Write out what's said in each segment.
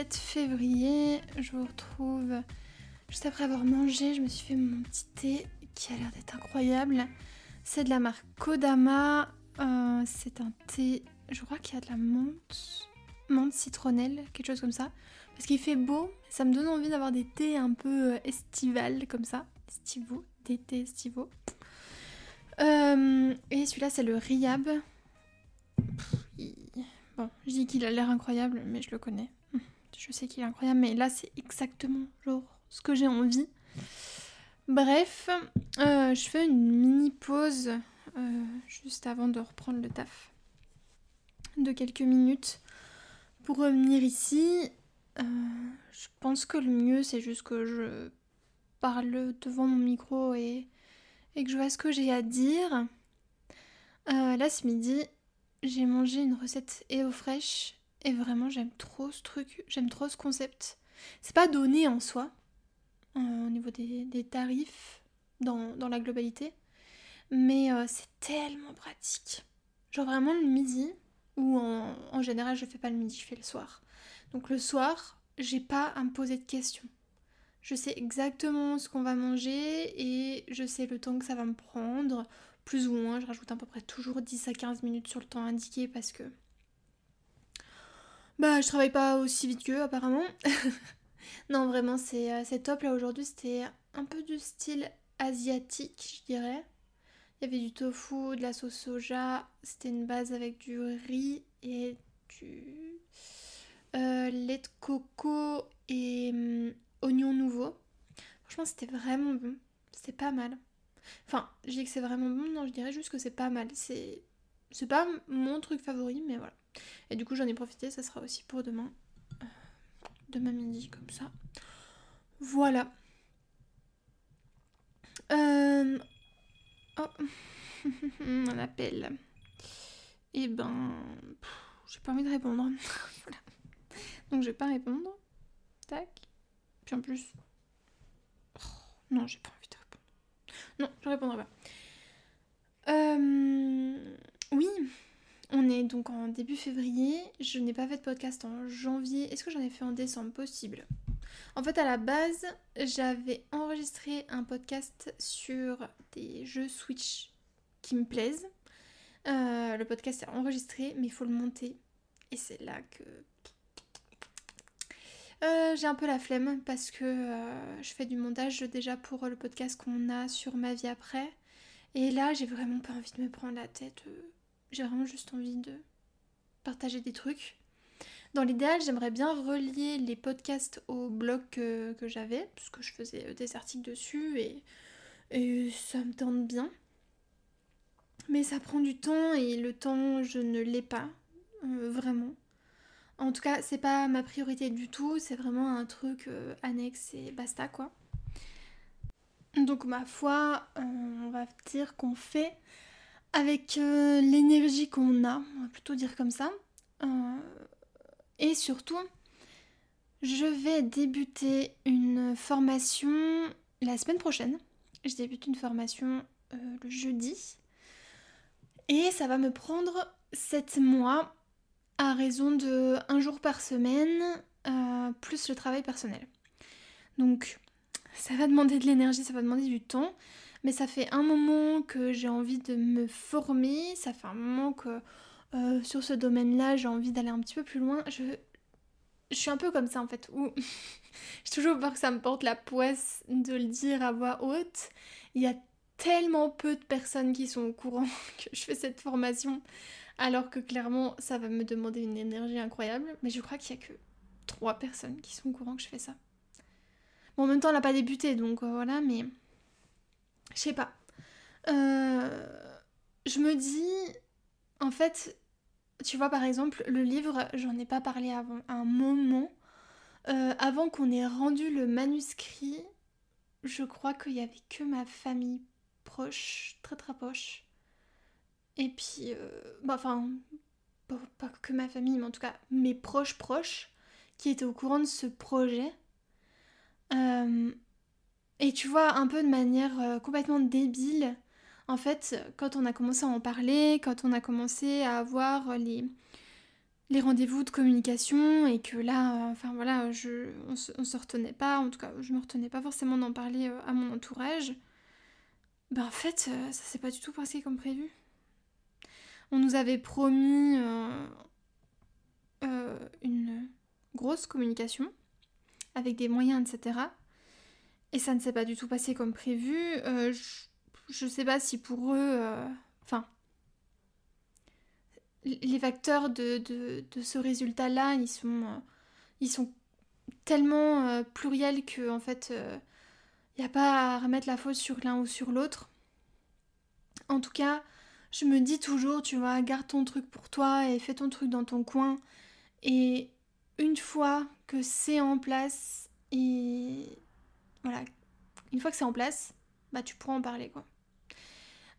7 février. Je vous retrouve juste après avoir mangé. Je me suis fait mon petit thé qui a l'air d'être incroyable. C'est de la marque Kodama. Euh, c'est un thé, je crois qu'il y a de la menthe, menthe citronnelle, quelque chose comme ça. Parce qu'il fait beau, ça me donne envie d'avoir des thés un peu euh, estivales comme ça. Estivaux, des thés estivaux. Euh, et celui-là, c'est le Riab. Bon, je dis qu'il a l'air incroyable, mais je le connais. Je sais qu'il est incroyable, mais là, c'est exactement genre ce que j'ai envie. Bref, euh, je fais une mini pause euh, juste avant de reprendre le taf de quelques minutes pour revenir ici. Euh, je pense que le mieux c'est juste que je parle devant mon micro et, et que je vois ce que j'ai à dire. là ce midi, j'ai mangé une recette EO fraîche et vraiment j'aime trop ce truc, j'aime trop ce concept. C'est pas donné en soi, euh, au niveau des, tarifs dans, la globalité. Mais euh, c'est tellement pratique. Genre vraiment le midi, ou en, général je fais pas le midi, je fais le soir. Donc le soir, j'ai pas à me poser de questions. Je sais exactement ce qu'on va manger et je sais le temps que ça va me prendre. Plus ou moins, je rajoute à peu près toujours 10 à 15 minutes sur le temps indiqué parce que bah je travaille pas aussi vite qu'eux apparemment. non, vraiment, euh, c'est top. Là, aujourd'hui, c'était un peu du style asiatique, je dirais. Il y avait du tofu, de la sauce soja. C'était une base avec du riz et du euh, lait de coco et hum, oignon nouveau. Franchement, c'était vraiment bon. C'était pas mal. Enfin, je dis que c'est vraiment bon, non, je dirais juste que c'est pas mal. C'est c'est pas mon truc favori, mais voilà. Et du coup, j'en ai profité, ça sera aussi pour demain demain midi, comme ça. Voilà. Euh... Oh. Un appel. Et eh ben... J'ai pas envie de répondre. voilà. Donc je vais pas répondre. Tac. Puis en plus... Oh, non, j'ai pas envie de répondre. Non, je répondrai pas. Euh... Oui, on est donc en début février. Je n'ai pas fait de podcast en janvier. Est-ce que j'en ai fait en décembre? Possible. En fait, à la base, j'avais enregistré un podcast sur des jeux Switch qui me plaisent. Euh, le podcast est enregistré, mais il faut le monter. Et c'est là que euh, j'ai un peu la flemme parce que euh, je fais du montage déjà pour le podcast qu'on a sur ma vie après. Et là, j'ai vraiment pas envie de me prendre la tête j'ai vraiment juste envie de partager des trucs. Dans l'idéal, j'aimerais bien relier les podcasts au blog que, j'avais, parce que je faisais euh, des articles dessus et, ça me tente bien. Mais ça prend du temps et le temps, je ne l'ai pas, euh, vraiment. En tout cas, c'est pas ma priorité du tout, c'est vraiment un truc euh, annexe et basta quoi. Donc ma foi, on va dire qu'on fait avec euh, l'énergie qu'on a, on va plutôt dire comme ça. Euh, et surtout, je vais débuter une formation la semaine prochaine. Je débute une formation euh, le jeudi. Et ça va me prendre 7 mois à raison de un jour par semaine, plus le travail personnel. Donc, ça va demander de l'énergie, ça va demander du temps. Mais ça fait un moment que j'ai envie de me former, ça fait un moment que euh, sur ce domaine-là, j'ai envie d'aller un petit peu plus loin. Je, suis un peu comme ça en fait, où j'ai toujours peur que ça me porte la poisse de le dire à voix haute. Il y a tellement peu de personnes qui sont au courant que je fais cette formation, alors que clairement ça va me demander une énergie incroyable. Mais je crois qu'il y a que trois personnes qui sont au courant que je fais ça. Bon, en même temps, elle n'a pas débuté, donc euh, voilà, mais je sais pas. Euh, je me dis, en fait, tu vois, par exemple, le livre, j'en ai pas parlé avant un moment. Euh, avant qu'on ait rendu le manuscrit, je crois qu'il y avait que ma famille proche, très très proche. Et puis, euh, bah, enfin, pas, que ma famille, mais en tout cas mes proches proches, qui étaient au courant de ce projet. Et tu vois, un peu de manière euh, complètement débile, en fait, quand on a commencé à en parler, quand on a commencé à avoir les, rendez-vous de communication et que là, euh, enfin voilà, je, on, se, se retenait pas, en tout cas, je me retenais pas forcément d'en parler euh, à mon entourage. Ben en fait, ça s'est pas du tout passé comme prévu. On nous avait promis une grosse communication avec des moyens, etc. Et ça ne s'est pas du tout passé comme prévu. je, je sais pas si pour eux, enfin, les facteurs de, ce résultat-là, ils sont, euh, ils sont tellement euh, pluriels que en fait, il euh, n'y a pas à remettre la faute sur l'un ou sur l'autre. En tout cas, je me dis toujours, tu vois, garde ton truc pour toi et fais ton truc dans ton coin. Et une fois que c'est en place, et voilà, une fois que c'est en place, bah tu pourras en parler quoi.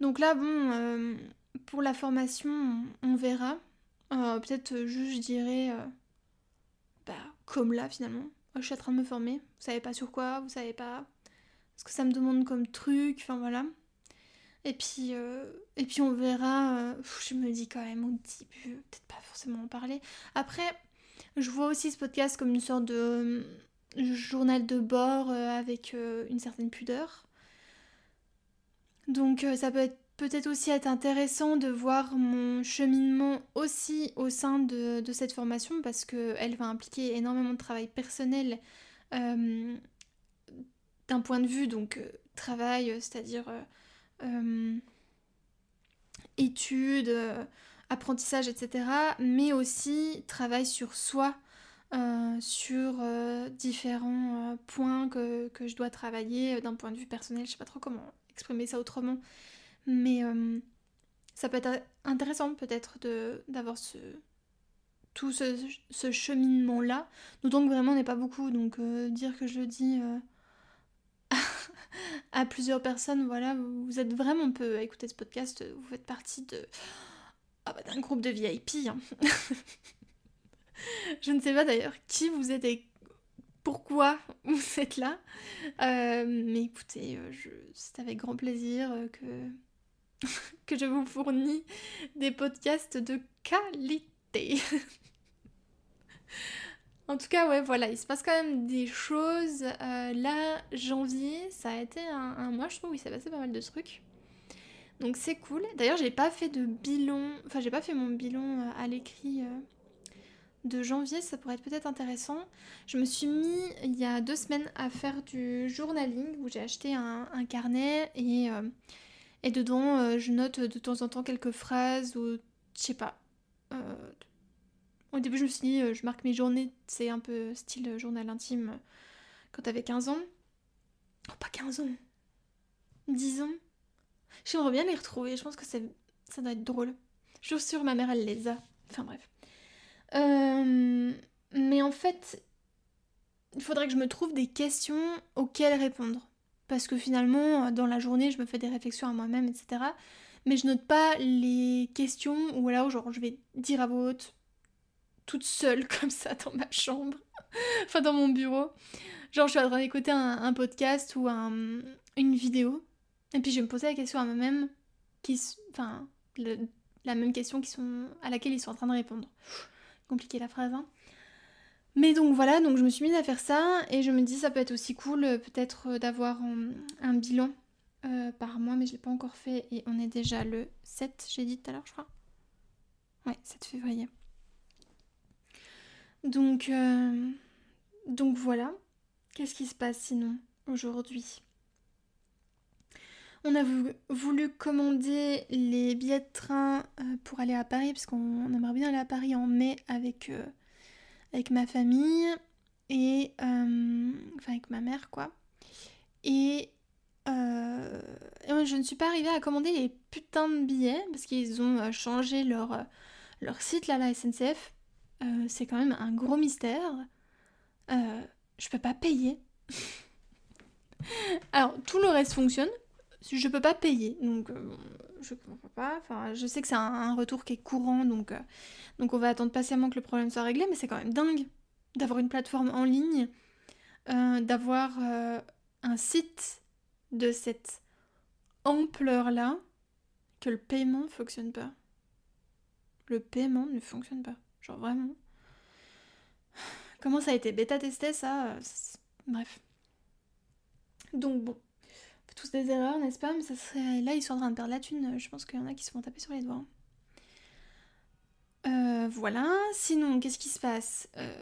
Donc là, bon, pour la formation, on verra. Euh, peut-être euh, juste, je dirais, euh, bah, comme là finalement. Je suis en train de me former. Vous savez pas sur quoi, vous savez pas ce que ça me demande comme truc, enfin voilà. Et puis, et puis on verra. je me dis quand même au début, peut-être pas forcément en parler. Après, je vois aussi ce podcast comme une sorte de journal de bord avec une certaine pudeur. Donc ça peut être peut-être aussi être intéressant de voir mon cheminement aussi au sein de, cette formation parce qu'elle va impliquer énormément de travail personnel euh, d'un point de vue donc euh, travail, c'est-à-dire euh, études, apprentissage, etc. Mais aussi travail sur soi, sur différents points que, que, je dois travailler d'un point de vue personnel. Je sais pas trop comment exprimer ça autrement. Mais euh, ça peut être intéressant peut-être d'avoir ce, tout ce, cheminement-là. D'autant que vraiment on n'est pas beaucoup, donc euh, dire que je le dis euh, à plusieurs personnes, voilà, vous, êtes vraiment peu à écouter ce podcast, vous faites partie de ah bah, d'un groupe de VIP. Hein. je ne sais pas d'ailleurs qui vous êtes et pourquoi vous êtes là. mais écoutez, c'est avec grand plaisir que que je vous fournis des podcasts de qualité. en tout cas, ouais, voilà, il se passe quand même des choses. Euh, là, janvier, ça a été un, mois, je trouve, où il s'est passé pas mal de trucs. Donc c'est cool. D'ailleurs, j'ai pas fait de bilan, enfin, j'ai pas fait mon bilan euh, à l'écrit. Euh, de janvier, ça pourrait être peut-être intéressant. Je me suis mis il y a deux semaines à faire du journaling où j'ai acheté un, carnet et, et dedans, euh, je note de temps en temps quelques phrases ou je sais pas. Euh, au début, je me suis dit, euh, je marque mes journées, c'est un peu style journal intime quand t'avais 15 ans. Oh, pas 15 ans. 10 ans. J'aimerais bien les retrouver, je pense que ça doit être drôle. Je suis sûre ma mère, elle les a. Enfin bref. Mais en fait, il faudrait que je me trouve des questions auxquelles répondre parce que finalement, euh, dans la journée, je me fais des réflexions à moi-même, etc. Mais je note pas les questions, ou alors genre je vais dire à voix haute, toute seule comme ça dans ma chambre, enfin dans mon bureau. Genre je suis en train d'écouter un, podcast ou un, une vidéo, et puis je vais me poser la question à moi-même, qui, enfin, la même question qui sont, à laquelle ils sont en train de répondre. Compliqué la phrase, hein. Mais donc voilà, donc je me suis mise à faire ça et je me dis ça peut être aussi cool euh, peut-être euh, d'avoir un, bilan euh, par mois, mais je l'ai pas encore fait et on est déjà le 7, j'ai dit tout à l'heure je crois. Ouais, 7 février. Donc, donc voilà. Qu'est-ce qui se passe sinon aujourd'hui? On a voulu commander les billets de train pour aller à Paris, parce qu'on aimerait bien aller à Paris en mai avec avec ma famille et euh, enfin avec ma mère quoi. Et, euh, je ne suis pas arrivée à commander les putains de billets parce qu'ils ont euh, changé leur, leur site là, la SNCF. c'est quand même un gros mystère. je peux pas payer. Alors tout le reste fonctionne. Je peux pas payer, donc je comprends pas. Enfin, je sais que c'est un, retour qui est courant, donc, euh, donc on va attendre patiemment que le problème soit réglé, mais c'est quand même dingue d'avoir une plateforme en ligne, euh, d'avoir euh, un site de cette ampleur-là, que le paiement ne fonctionne pas. Le paiement ne fonctionne pas. Genre vraiment. Comment ça a été bêta testé ça Bref. Donc bon, des erreurs, n'est-ce pas Mais ça serait là, ils sont en train de perdre la thune. Je pense qu'il y en a qui se font taper sur les doigts. Euh, voilà. Sinon, qu'est-ce qui se passe? Euh,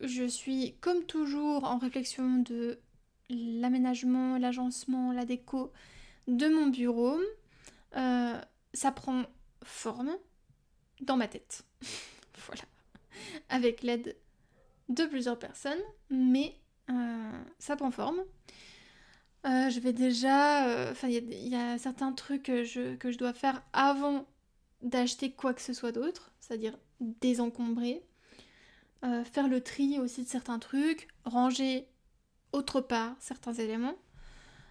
Je suis comme toujours en réflexion de l'aménagement, l'agencement, la déco de mon bureau. Euh, ça prend forme dans ma tête. voilà. Avec l'aide de plusieurs personnes, mais ça prend forme. Je vais déjà. Enfin, il y, a certains trucs que je, que je dois faire avant d'acheter quoi que ce soit d'autre, c'est-à-dire désencombrer, euh, faire le tri aussi de certains trucs, ranger autre part certains éléments,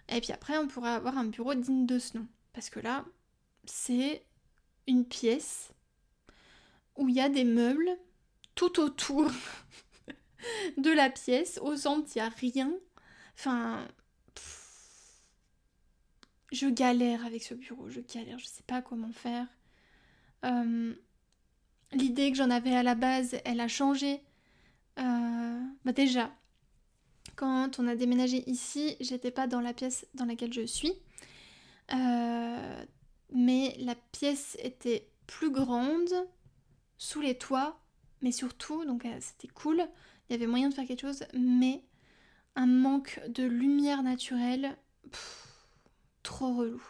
et puis après on pourrait avoir un bureau digne de ce nom. Parce que là, c'est une pièce où il y a des meubles tout autour de la pièce, au centre il n'y a rien. Enfin, je galère avec ce bureau, je galère, je sais pas comment faire. Euh, l'idée que j'en avais à la base, elle a changé. Euh, bah déjà, quand on a déménagé ici, j'étais pas dans la pièce dans laquelle je suis. Euh, mais la pièce était plus grande, sous les toits, mais surtout, donc c'était cool, il y avait moyen de faire quelque chose, mais un manque de lumière naturelle, trop relou.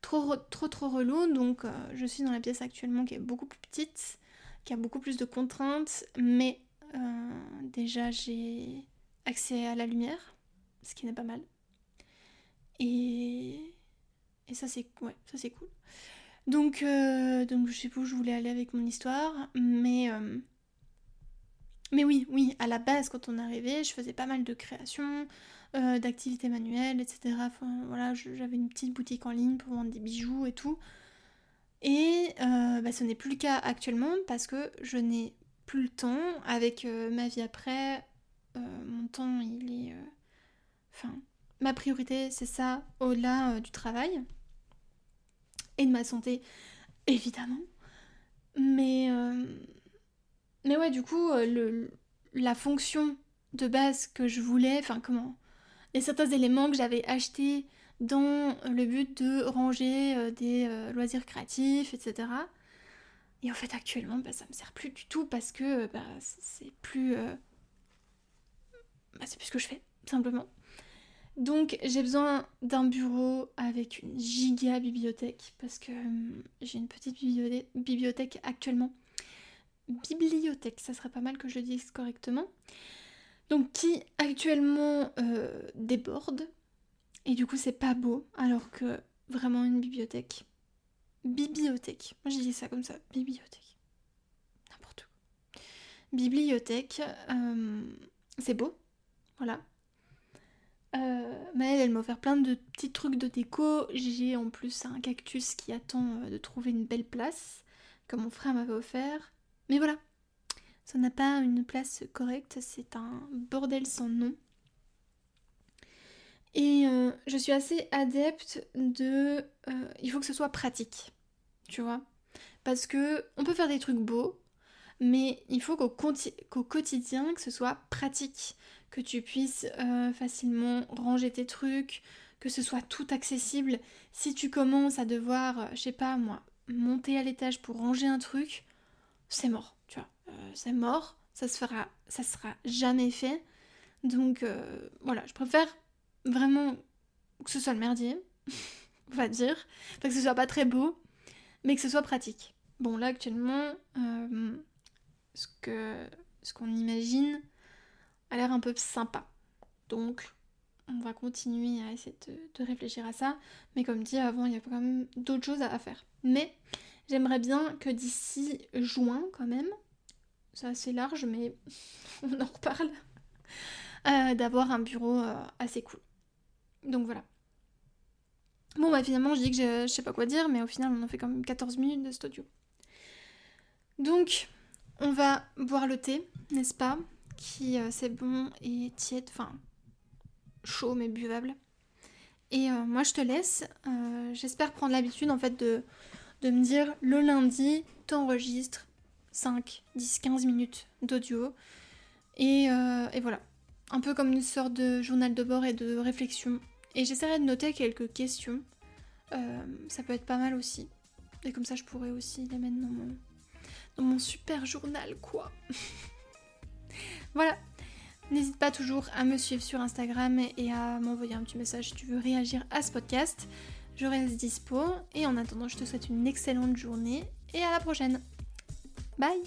Trop trop trop relou donc euh, je suis dans la pièce actuellement qui est beaucoup plus petite qui a beaucoup plus de contraintes mais euh, déjà j'ai accès à la lumière ce qui n'est pas mal. Et et ça c'est ouais ça c'est cool. Donc euh, donc je sais pas où je voulais aller avec mon histoire mais mais oui oui à la base quand on arrivé je faisais pas mal de créations euh, d'activités manuelles, etc. Voilà, j'avais une petite boutique en ligne pour vendre des bijoux et tout. Et euh, bah, ce n'est plus le cas actuellement parce que je n'ai plus le temps avec euh, ma vie après. mon temps, il est. Enfin, ma priorité, c'est ça, au-delà du travail et de ma santé, évidemment. Mais. Mais ouais, du coup, le, la fonction de base que je voulais, enfin, comment et certains éléments que j'avais achetés dans le but de ranger euh, des euh, loisirs créatifs, etc. Et en fait actuellement bah, ça me sert plus du tout parce que bah, c'est plus euh, bah, c'est plus ce que je fais simplement. Donc j'ai besoin d'un bureau avec une giga bibliothèque parce que j'ai une petite bibliothèque actuellement. Bibliothèque, ça serait pas mal que je le dise correctement donc qui actuellement euh, déborde. Et du coup, c'est pas beau, alors que vraiment une bibliothèque. Bibliothèque. Moi, j'ai dit ça comme ça. Bibliothèque. N'importe quoi. Bibliothèque. Euh, c'est beau. Voilà. Euh, Maëlle, elle m'a offert plein de petits trucs de déco. J'ai en plus un cactus qui attend de trouver une belle place, comme mon frère m'avait offert. Mais voilà, ça n'a pas une place correcte, c'est un bordel sans nom. Et euh, je suis assez adepte de... Euh, il faut que ce soit pratique, tu vois. Parce que on peut faire des trucs beaux, mais il faut qu'au quotidien, que ce soit pratique. Que tu puisses euh, facilement ranger tes trucs, que ce soit tout accessible. Si tu commences à devoir, je sais pas moi, monter à l'étage pour ranger un truc, c'est mort, tu vois. Euh, c'est mort, ça se fera, ça sera jamais fait. Donc euh, voilà, je préfère vraiment que ce soit le merdier, on va dire, que ce soit pas très beau, mais que ce soit pratique. Bon là actuellement, euh, ce que ce qu'on imagine a l'air un peu sympa. Donc on va continuer à essayer de, réfléchir à ça. Mais comme dit avant, il y a quand même d'autres choses à faire. Mais j'aimerais bien que d'ici juin quand même, c'est assez large, mais on en reparle, euh, d'avoir un bureau euh, assez cool. Donc voilà. Bon bah finalement je dis que je, sais pas quoi dire, mais au final on en fait quand même 14 minutes de studio. Donc on va boire le thé, n'est-ce pas Qui euh, c'est bon et tiède, enfin chaud mais buvable. Et moi je te laisse. J'espère prendre l'habitude en fait de, de me dire le lundi, t'enregistres 5, 10, 15 minutes d'audio. Et, euh, et, voilà. Un peu comme une sorte de journal de bord et de réflexion. Et j'essaierai de noter quelques questions. Euh, ça peut être pas mal aussi. Et comme ça, je pourrais aussi les mettre dans mon, dans mon super journal, quoi. voilà. N'hésite pas toujours à me suivre sur Instagram et à m'envoyer un petit message si tu veux réagir à ce podcast. Je reste dispo et en attendant, je te souhaite une excellente journée et à la prochaine. Bye